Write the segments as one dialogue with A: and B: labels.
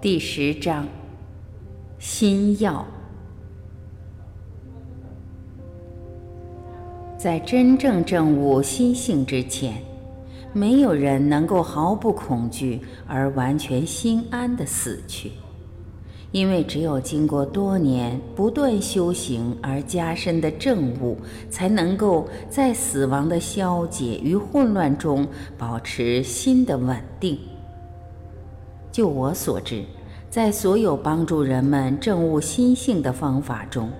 A: 第十章：心药。在真正证悟心性之前，没有人能够毫不恐惧而完全心安的死去。因为只有经过多年不断修行而加深的正悟，才能够在死亡的消解与混乱中保持心的稳定。就我所知，在所有帮助人们证悟心性的方法中，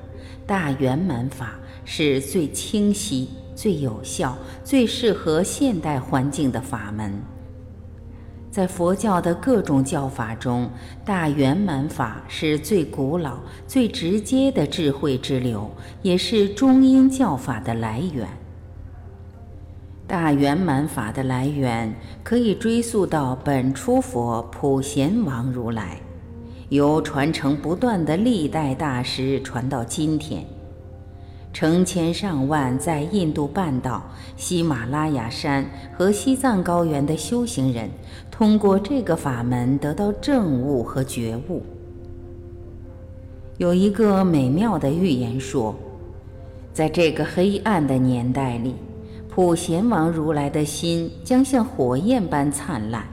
A: 大圆满法是最清晰、最有效、最适合现代环境的法门。在佛教的各种教法中，大圆满法是最古老、最直接的智慧之流，也是中阴教法的来源。大圆满法的来源可以追溯到本初佛普贤王如来，由传承不断的历代大师传到今天。成千上万在印度半岛、喜马拉雅山和西藏高原的修行人，通过这个法门得到正悟和觉悟。有一个美妙的预言说，在这个黑暗的年代里，普贤王如来的心将像火焰般灿烂。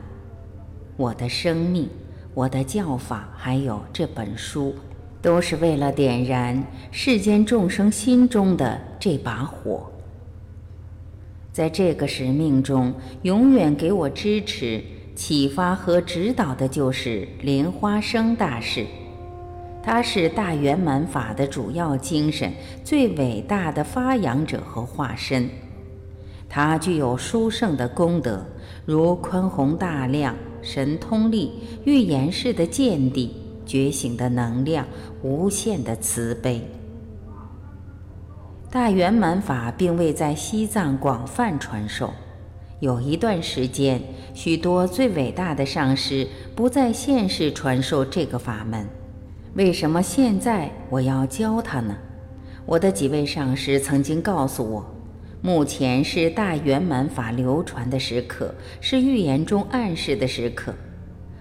A: 我的生命，我的教法，还有这本书。都是为了点燃世间众生心中的这把火。在这个使命中，永远给我支持、启发和指导的就是莲花生大师。他是大圆满法的主要精神、最伟大的发扬者和化身。他具有殊胜的功德，如宽宏大量、神通力、预言式的见地。觉醒的能量，无限的慈悲。大圆满法并未在西藏广泛传授。有一段时间，许多最伟大的上师不在现世传授这个法门。为什么现在我要教他呢？我的几位上师曾经告诉我，目前是大圆满法流传的时刻，是预言中暗示的时刻。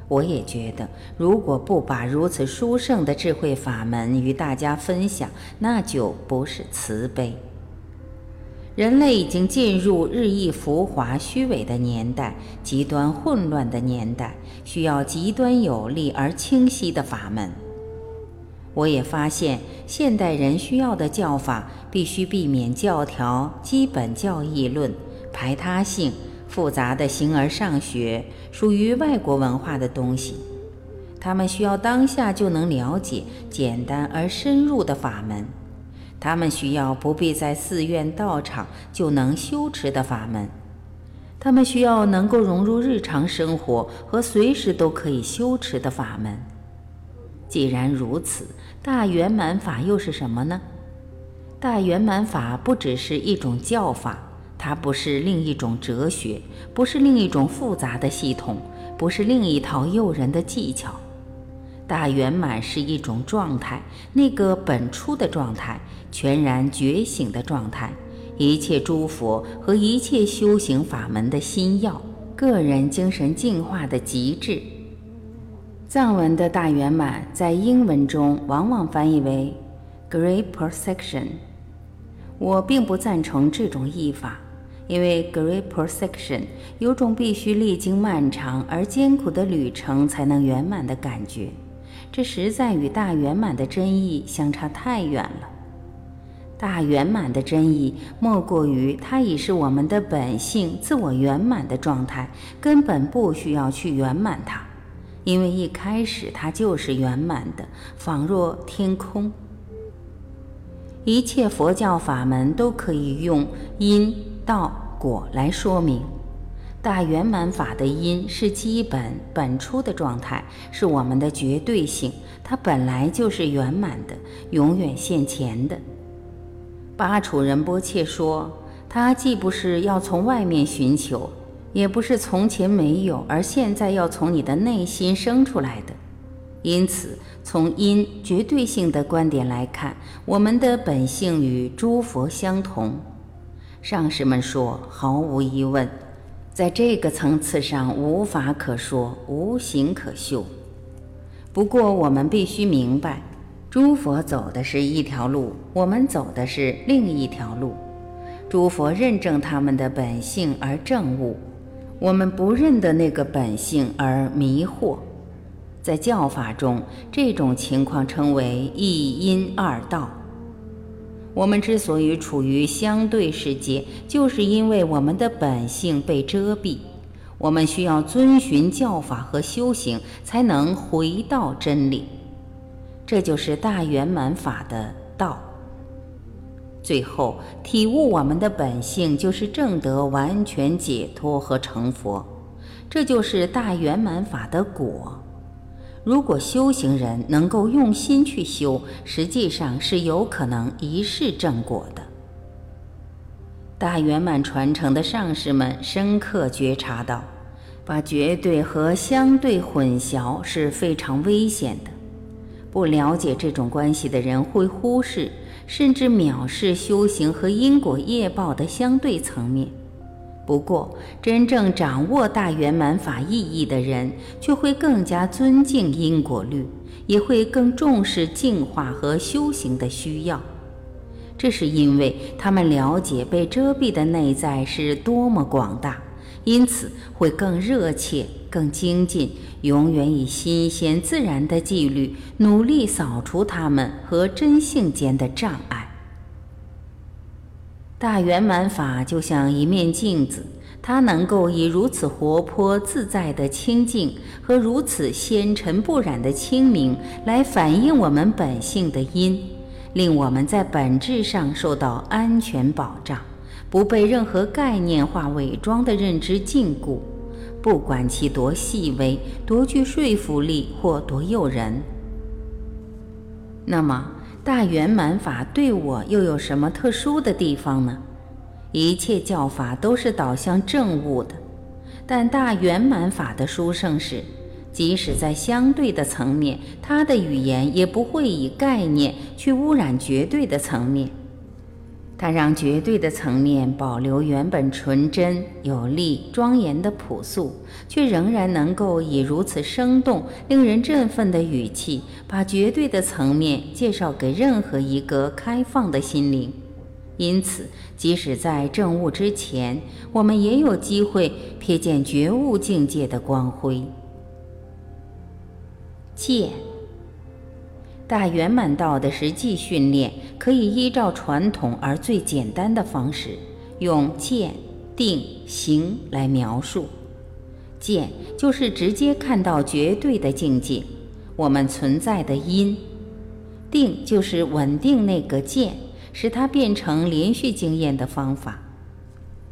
A: 我也觉得，如果不把如此殊胜的智慧法门与大家分享，那就不是慈悲。人类已经进入日益浮华、虚伪的年代，极端混乱的年代，需要极端有力而清晰的法门。我也发现，现代人需要的教法必须避免教条、基本教义论、排他性。复杂的形而上学属于外国文化的东西，他们需要当下就能了解简单而深入的法门，他们需要不必在寺院道场就能修持的法门，他们需要能够融入日常生活和随时都可以修持的法门。既然如此，大圆满法又是什么呢？大圆满法不只是一种教法。它不是另一种哲学，不是另一种复杂的系统，不是另一套诱人的技巧。大圆满是一种状态，那个本初的状态，全然觉醒的状态，一切诸佛和一切修行法门的心药，个人精神进化的极致。藏文的大圆满在英文中往往翻译为 “great perfection”，我并不赞成这种译法。因为 great perfection 有种必须历经漫长而艰苦的旅程才能圆满的感觉，这实在与大圆满的真意相差太远了。大圆满的真意莫过于它已是我们的本性自我圆满的状态，根本不需要去圆满它，因为一开始它就是圆满的，仿若天空。一切佛教法门都可以用因。道果来说明，大圆满法的因是基本本初的状态，是我们的绝对性，它本来就是圆满的，永远现前的。巴楚仁波切说，他既不是要从外面寻求，也不是从前没有，而现在要从你的内心生出来的。因此，从因绝对性的观点来看，我们的本性与诸佛相同。上师们说：“毫无疑问，在这个层次上无法可说，无形可修。不过我们必须明白，诸佛走的是一条路，我们走的是另一条路。诸佛认证他们的本性而证悟，我们不认得那个本性而迷惑。在教法中，这种情况称为一因二道。我们之所以处于相对世界，就是因为我们的本性被遮蔽。我们需要遵循教法和修行，才能回到真理。这就是大圆满法的道。最后体悟我们的本性，就是正得完全解脱和成佛。这就是大圆满法的果。如果修行人能够用心去修，实际上是有可能一世正果的。大圆满传承的上师们深刻觉察到，把绝对和相对混淆是非常危险的。不了解这种关系的人会忽视，甚至藐视修行和因果业报的相对层面。不过，真正掌握大圆满法意义的人，却会更加尊敬因果律，也会更重视净化和修行的需要。这是因为他们了解被遮蔽的内在是多么广大，因此会更热切、更精进，永远以新鲜自然的纪律努力扫除他们和真性间的障碍。大圆满法就像一面镜子，它能够以如此活泼自在的清净和如此纤尘不染的清明来反映我们本性的因，令我们在本质上受到安全保障，不被任何概念化伪装的认知禁锢，不管其多细微、多具说服力或多诱人。那么。大圆满法对我又有什么特殊的地方呢？一切教法都是导向正悟的，但大圆满法的殊胜是，即使在相对的层面，它的语言也不会以概念去污染绝对的层面。它让绝对的层面保留原本纯真、有力、庄严的朴素，却仍然能够以如此生动、令人振奋的语气，把绝对的层面介绍给任何一个开放的心灵。因此，即使在证悟之前，我们也有机会瞥见觉悟境界的光辉。见。大圆满道的实际训练，可以依照传统而最简单的方式，用见、定、行来描述。见就是直接看到绝对的境界，我们存在的因；定就是稳定那个见，使它变成连续经验的方法；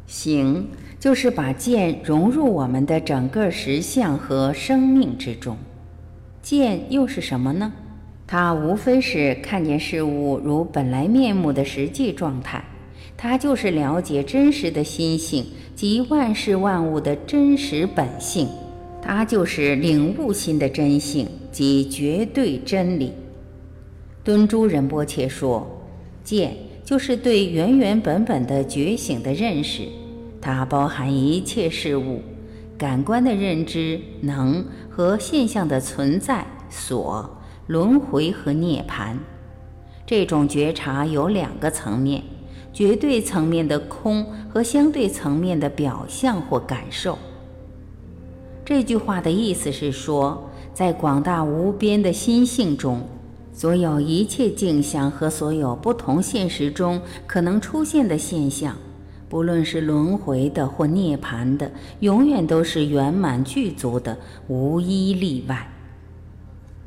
A: 行就是把见融入我们的整个实相和生命之中。见又是什么呢？它无非是看见事物如本来面目的实际状态，它就是了解真实的心性及万事万物的真实本性，它就是领悟心的真性及绝对真理。敦珠仁波切说，见就是对原原本本的觉醒的认识，它包含一切事物、感官的认知能和现象的存在所。轮回和涅槃，这种觉察有两个层面：绝对层面的空和相对层面的表象或感受。这句话的意思是说，在广大无边的心性中，所有一切镜像和所有不同现实中可能出现的现象，不论是轮回的或涅槃的，永远都是圆满具足的，无一例外。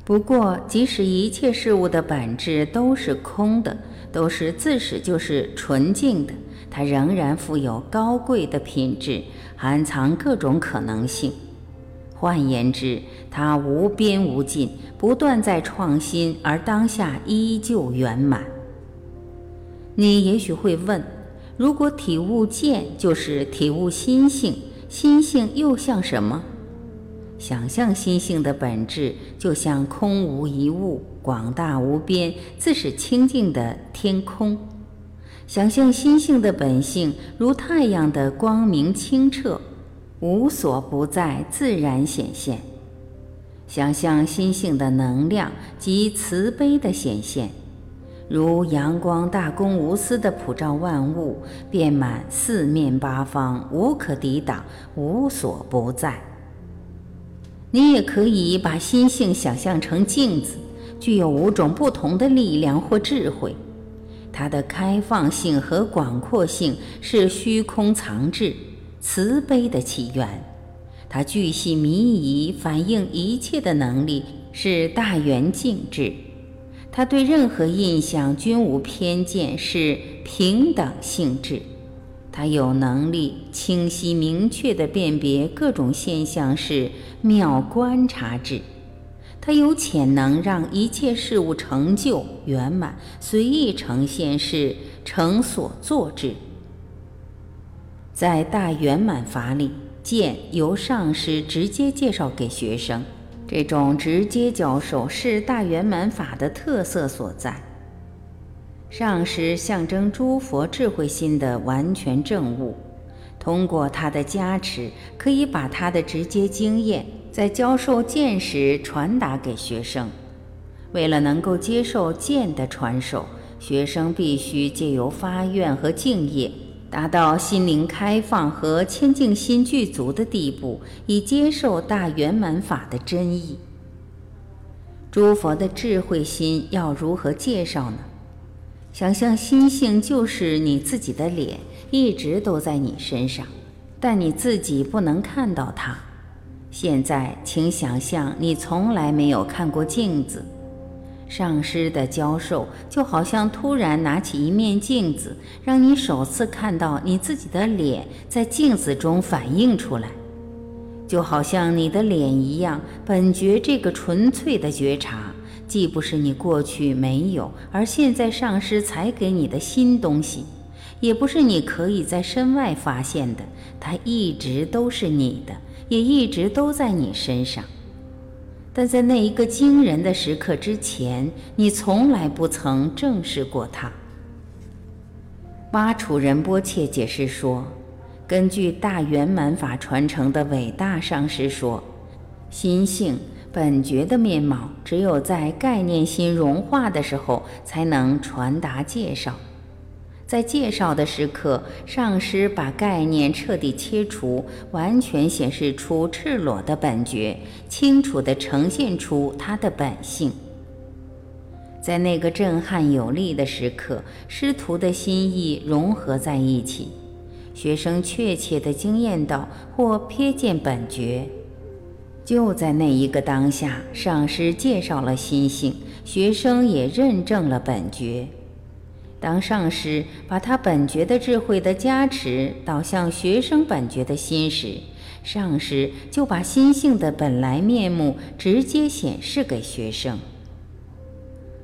A: 不过，即使一切事物的本质都是空的，都是自始就是纯净的，它仍然富有高贵的品质，含藏各种可能性。换言之，它无边无尽，不断在创新，而当下依旧圆满。你也许会问：如果体悟见就是体悟心性，心性又像什么？想象心性的本质，就像空无一物、广大无边、自是清净的天空；想象心性的本性，如太阳的光明清澈，无所不在，自然显现。想象心性的能量及慈悲的显现，如阳光大公无私的普照万物，遍满四面八方，无可抵挡，无所不在。你也可以把心性想象成镜子，具有五种不同的力量或智慧。它的开放性和广阔性是虚空藏智、慈悲的起源。它巨细靡遗、反映一切的能力是大圆镜智。它对任何印象均无偏见，是平等性质。他有能力清晰明确地辨别各种现象，是妙观察智。他有潜能让一切事物成就圆满，随意呈现是成所作之。在大圆满法里，见由上师直接介绍给学生，这种直接教授是大圆满法的特色所在。上师象征诸佛智慧心的完全证悟，通过他的加持，可以把他的直接经验。在教授剑时传达给学生。为了能够接受剑的传授，学生必须借由发愿和敬业，达到心灵开放和清净心具足的地步，以接受大圆满法的真意。诸佛的智慧心要如何介绍呢？想象心性就是你自己的脸，一直都在你身上，但你自己不能看到它。现在，请想象你从来没有看过镜子。上师的教授就好像突然拿起一面镜子，让你首次看到你自己的脸在镜子中反映出来，就好像你的脸一样。本觉这个纯粹的觉察，既不是你过去没有，而现在上师才给你的新东西，也不是你可以在身外发现的，它一直都是你的。也一直都在你身上，但在那一个惊人的时刻之前，你从来不曾正视过它。巴楚仁波切解释说，根据大圆满法传承的伟大上师说，心性本觉的面貌，只有在概念心融化的时候，才能传达介绍。在介绍的时刻，上师把概念彻底切除，完全显示出赤裸的本觉，清楚地呈现出它的本性。在那个震撼有力的时刻，师徒的心意融合在一起，学生确切地惊艳到或瞥见本觉。就在那一个当下，上师介绍了心性，学生也认证了本觉。当上师把他本觉的智慧的加持导向学生本觉的心时，上师就把心性的本来面目直接显示给学生。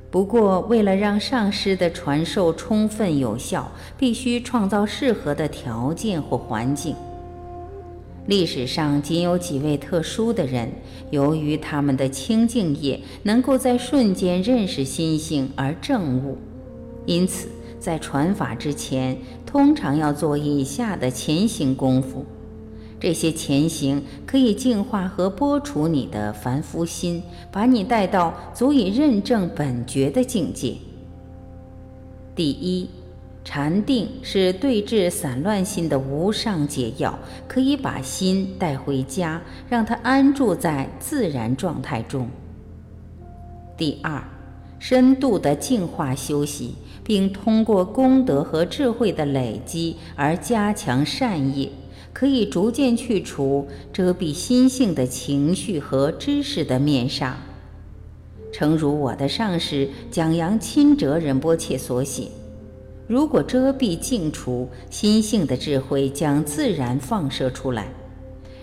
A: 不过，为了让上师的传授充分有效，必须创造适合的条件或环境。历史上仅有几位特殊的人，由于他们的清净业，能够在瞬间认识心性而证悟。因此，在传法之前，通常要做以下的前行功夫。这些前行可以净化和剥除你的凡夫心，把你带到足以认证本觉的境界。第一，禅定是对治散乱心的无上解药，可以把心带回家，让它安住在自然状态中。第二，深度的净化修习。并通过功德和智慧的累积而加强善业，可以逐渐去除遮蔽心性的情绪和知识的面纱。诚如我的上师蒋扬钦哲仁波切所写：“如果遮蔽净除，心性的智慧将自然放射出来。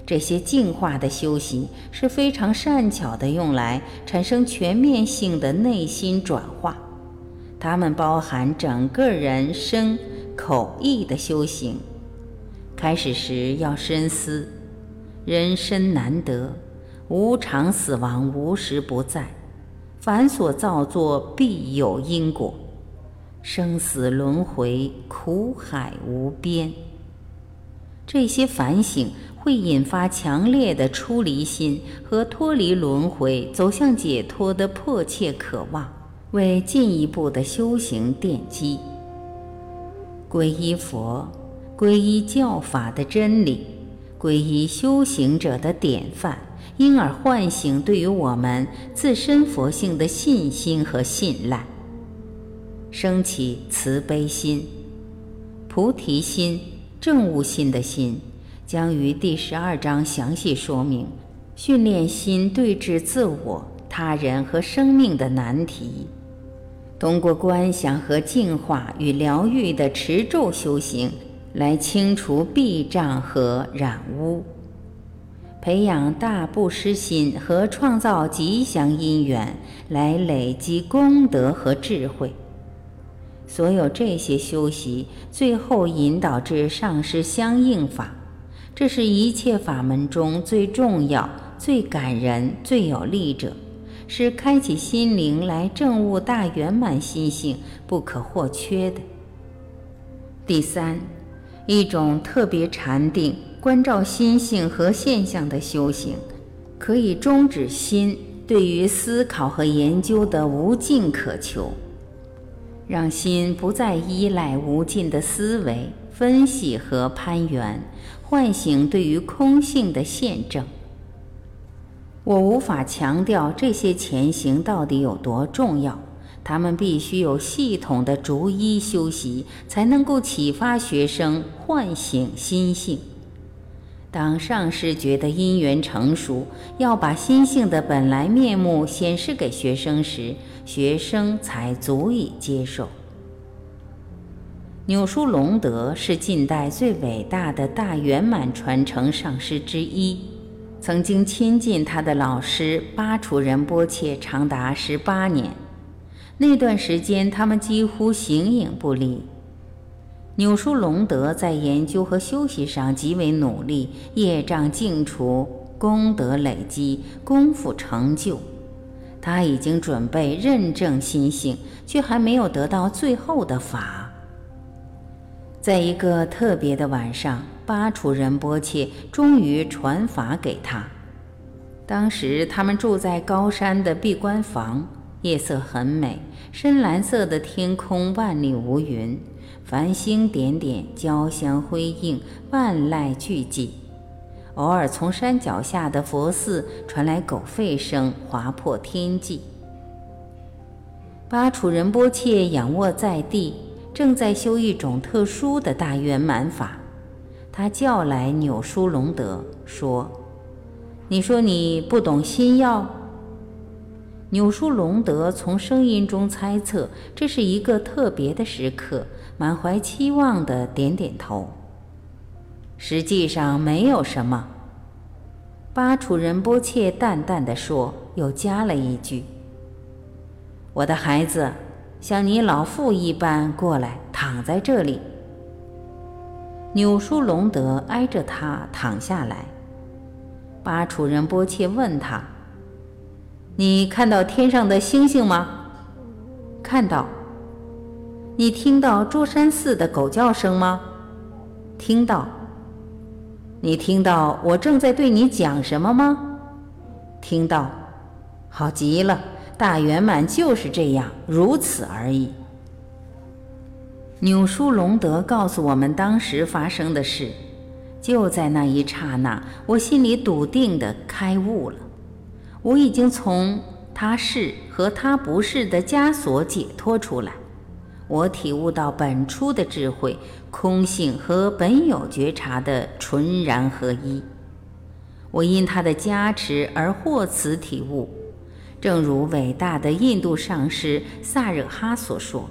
A: 这些净化的修习是非常善巧的，用来产生全面性的内心转化。”它们包含整个人身口意的修行。开始时要深思：人生难得，无常死亡无时不在，凡所造作必有因果，生死轮回苦海无边。这些反省会引发强烈的出离心和脱离轮回、走向解脱的迫切渴望，为进一步的修行奠基。皈依佛，皈依教法的真理，皈依修行者的典范，因而唤醒对于我们自身佛性的信心和信赖，升起慈悲心、菩提心、正悟心的心。将于第十二章详细说明训练心对治自我、他人和生命的难题。通过观想和净化与疗愈的持咒修行，来清除壁障和染污，培养大布施心和创造吉祥因缘，来累积功德和智慧。所有这些修习，最后引导至上师相应法。这是一切法门中最重要、最感人、最有力者，是开启心灵来证悟大圆满心性不可或缺的。第三，一种特别禅定、关照心性和现象的修行，可以终止心对于思考和研究的无尽渴求，让心不再依赖无尽的思维、分析和攀缘。唤醒对于空性的现证。我无法强调这些前行到底有多重要，他们必须有系统的逐一修习，才能够启发学生唤醒心性。当上师觉得因缘成熟，要把心性的本来面目显示给学生时，学生才足以接受。纽书隆德是近代最伟大的大圆满传承上师之一，曾经亲近他的老师巴楚仁波切长达十八年。那段时间，他们几乎形影不离。纽书隆德在研究和修习上极为努力，业障净除，功德累积，功夫成就。他已经准备认证心性，却还没有得到最后的法。在一个特别的晚上，巴楚仁波切终于传法给他。当时他们住在高山的闭关房，夜色很美，深蓝色的天空万里无云，繁星点点，交相辉映，万籁俱寂。偶尔从山脚下的佛寺传来狗吠声，划破天际。巴楚仁波切仰卧在地。正在修一种特殊的大圆满法，他叫来纽舒隆德说：“你说你不懂心药。”纽舒隆德从声音中猜测这是一个特别的时刻，满怀期望的点点头。实际上没有什么，巴楚仁波切淡淡的说，又加了一句：“我的孩子。”像你老父一般过来，躺在这里。纽舒隆德挨着他躺下来。巴楚仁波切问他：“你看到天上的星星吗？”“看到。”“你听到桌山寺的狗叫声吗？”“听到。”“你听到我正在对你讲什么吗？”“听到。”“好极了。”大圆满就是这样，如此而已。纽舒隆德告诉我们当时发生的事，就在那一刹那，我心里笃定的开悟了。我已经从他是和他不是的枷锁解脱出来，我体悟到本初的智慧、空性和本有觉察的纯然合一。我因他的加持而获此体悟。正如伟大的印度上师萨惹哈所说：“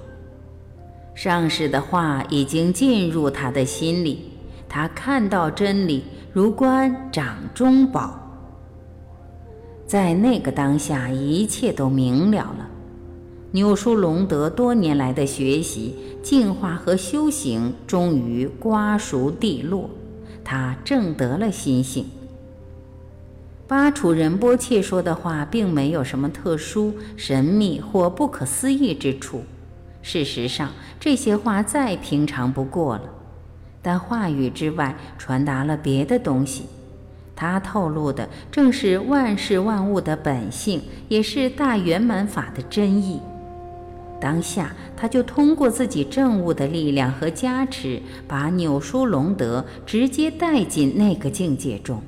A: 上师的话已经进入他的心里，他看到真理如观掌中宝。在那个当下，一切都明了了。纽舒隆德多年来的学习、净化和修行，终于瓜熟蒂落，他正得了心性。”巴楚仁波切说的话并没有什么特殊、神秘或不可思议之处。事实上，这些话再平常不过了。但话语之外传达了别的东西，他透露的正是万事万物的本性，也是大圆满法的真意。当下，他就通过自己正悟的力量和加持，把纽舒隆德直接带进那个境界中。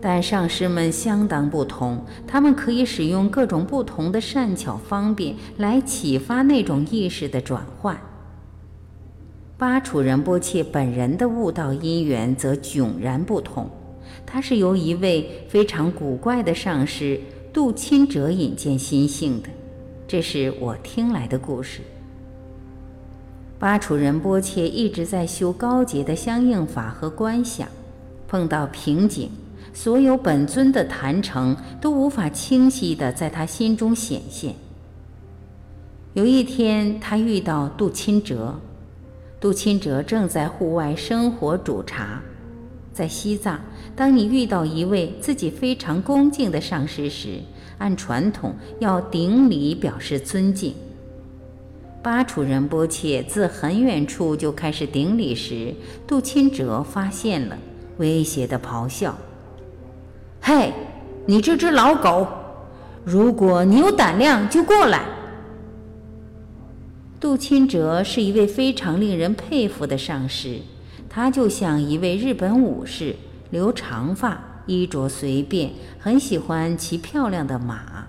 A: 但上师们相当不同，他们可以使用各种不同的善巧方便来启发那种意识的转换。巴楚仁波切本人的悟道因缘则迥然不同，他是由一位非常古怪的上师杜钦哲引荐心性的，这是我听来的故事。巴楚仁波切一直在修高洁的相应法和观想，碰到瓶颈。所有本尊的坛城都无法清晰地在他心中显现。有一天，他遇到杜钦哲，杜钦哲正在户外生火煮茶。在西藏，当你遇到一位自己非常恭敬的上师时，按传统要顶礼表示尊敬。巴楚仁波切自很远处就开始顶礼时，杜钦哲发现了，威胁的咆哮。嘿，你这只老狗！如果你有胆量，就过来。杜钦哲是一位非常令人佩服的上师，他就像一位日本武士，留长发，衣着随便，很喜欢骑漂亮的马。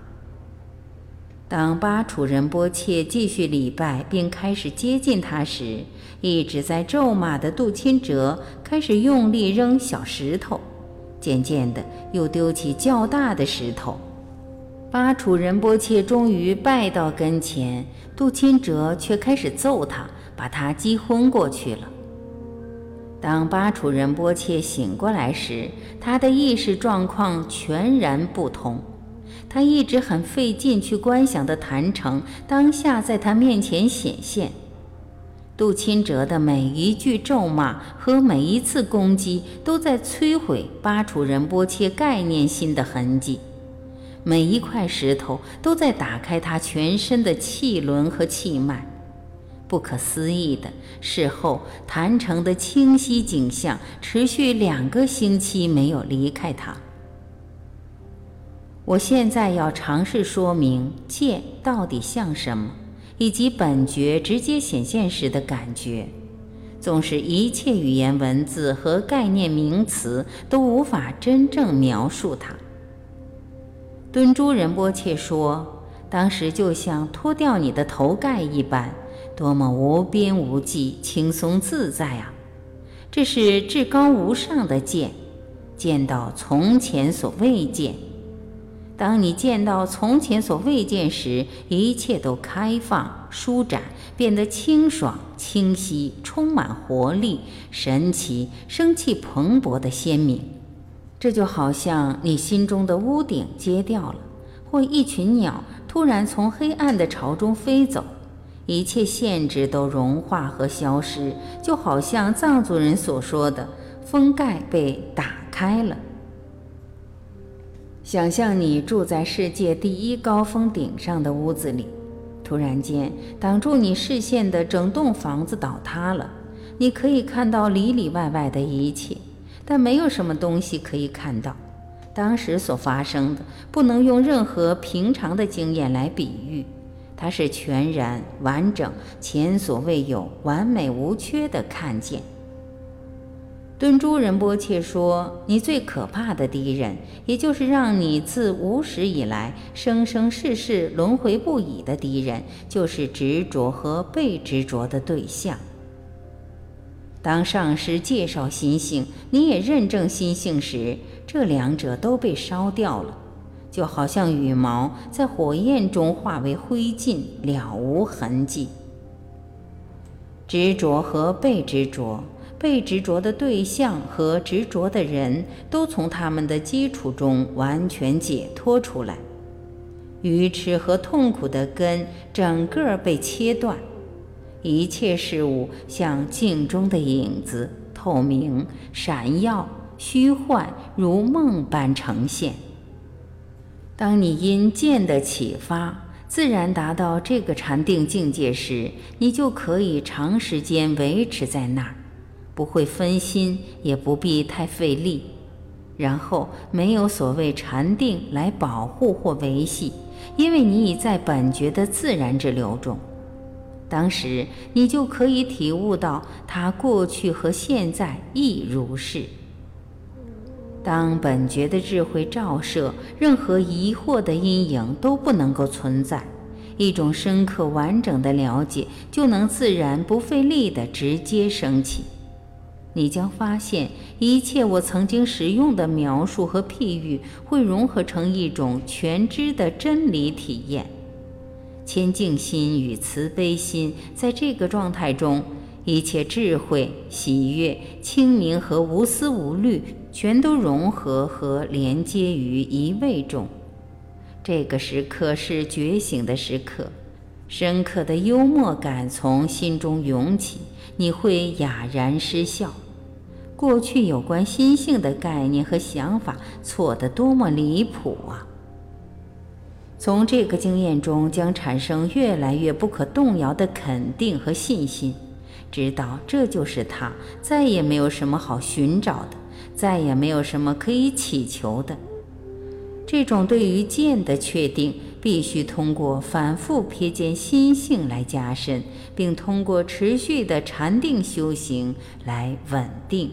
A: 当巴楚仁波切继续礼拜并开始接近他时，一直在咒骂的杜钦哲开始用力扔小石头。渐渐的，又丢起较大的石头。巴楚仁波切终于拜到跟前，杜钦哲却开始揍他，把他击昏过去了。当巴楚仁波切醒过来时，他的意识状况全然不同。他一直很费劲去观想的坛城，当下在他面前显现。杜钦哲的每一句咒骂和每一次攻击，都在摧毁巴楚仁波切概念心的痕迹。每一块石头都在打开他全身的气轮和气脉。不可思议的，事后谈城的清晰景象持续两个星期没有离开他。我现在要尝试说明剑到底像什么。以及本觉直接显现时的感觉，纵使一切语言文字和概念名词都无法真正描述它。敦珠仁波切说，当时就像脱掉你的头盖一般，多么无边无际、轻松自在啊！这是至高无上的见，见到从前所未见。当你见到从前所未见时，一切都开放、舒展，变得清爽、清晰，充满活力、神奇、生气蓬勃的鲜明。这就好像你心中的屋顶揭掉了，或一群鸟突然从黑暗的巢中飞走，一切限制都融化和消失，就好像藏族人所说的“封盖被打开了”。想象你住在世界第一高峰顶上的屋子里，突然间挡住你视线的整栋房子倒塌了。你可以看到里里外外的一切，但没有什么东西可以看到。当时所发生的不能用任何平常的经验来比喻，它是全然完整、前所未有、完美无缺的看见。敦珠仁波切说：“你最可怕的敌人，也就是让你自无始以来生生世世轮回不已的敌人，就是执着和被执着的对象。当上师介绍心性，你也认证心性时，这两者都被烧掉了，就好像羽毛在火焰中化为灰烬，了无痕迹。执着和被执着。”被执着的对象和执着的人都从他们的基础中完全解脱出来，愚痴和痛苦的根整个被切断，一切事物像镜中的影子，透明、闪耀、虚幻，如梦般呈现。当你因见的启发，自然达到这个禅定境界时，你就可以长时间维持在那儿。不会分心，也不必太费力。然后没有所谓禅定来保护或维系，因为你已在本觉的自然之流中。当时你就可以体悟到，它过去和现在亦如是。当本觉的智慧照射，任何疑惑的阴影都不能够存在，一种深刻完整的了解就能自然不费力的直接升起。你将发现，一切我曾经使用的描述和譬喻会融合成一种全知的真理体验。谦敬心与慈悲心，在这个状态中，一切智慧、喜悦、清明和无私无虑，全都融合和连接于一位中。这个时刻是觉醒的时刻，深刻的幽默感从心中涌起，你会哑然失笑。过去有关心性的概念和想法错得多么离谱啊！从这个经验中将产生越来越不可动摇的肯定和信心，知道这就是他，再也没有什么好寻找的，再也没有什么可以祈求的。这种对于见的确定，必须通过反复瞥见心性来加深，并通过持续的禅定修行来稳定。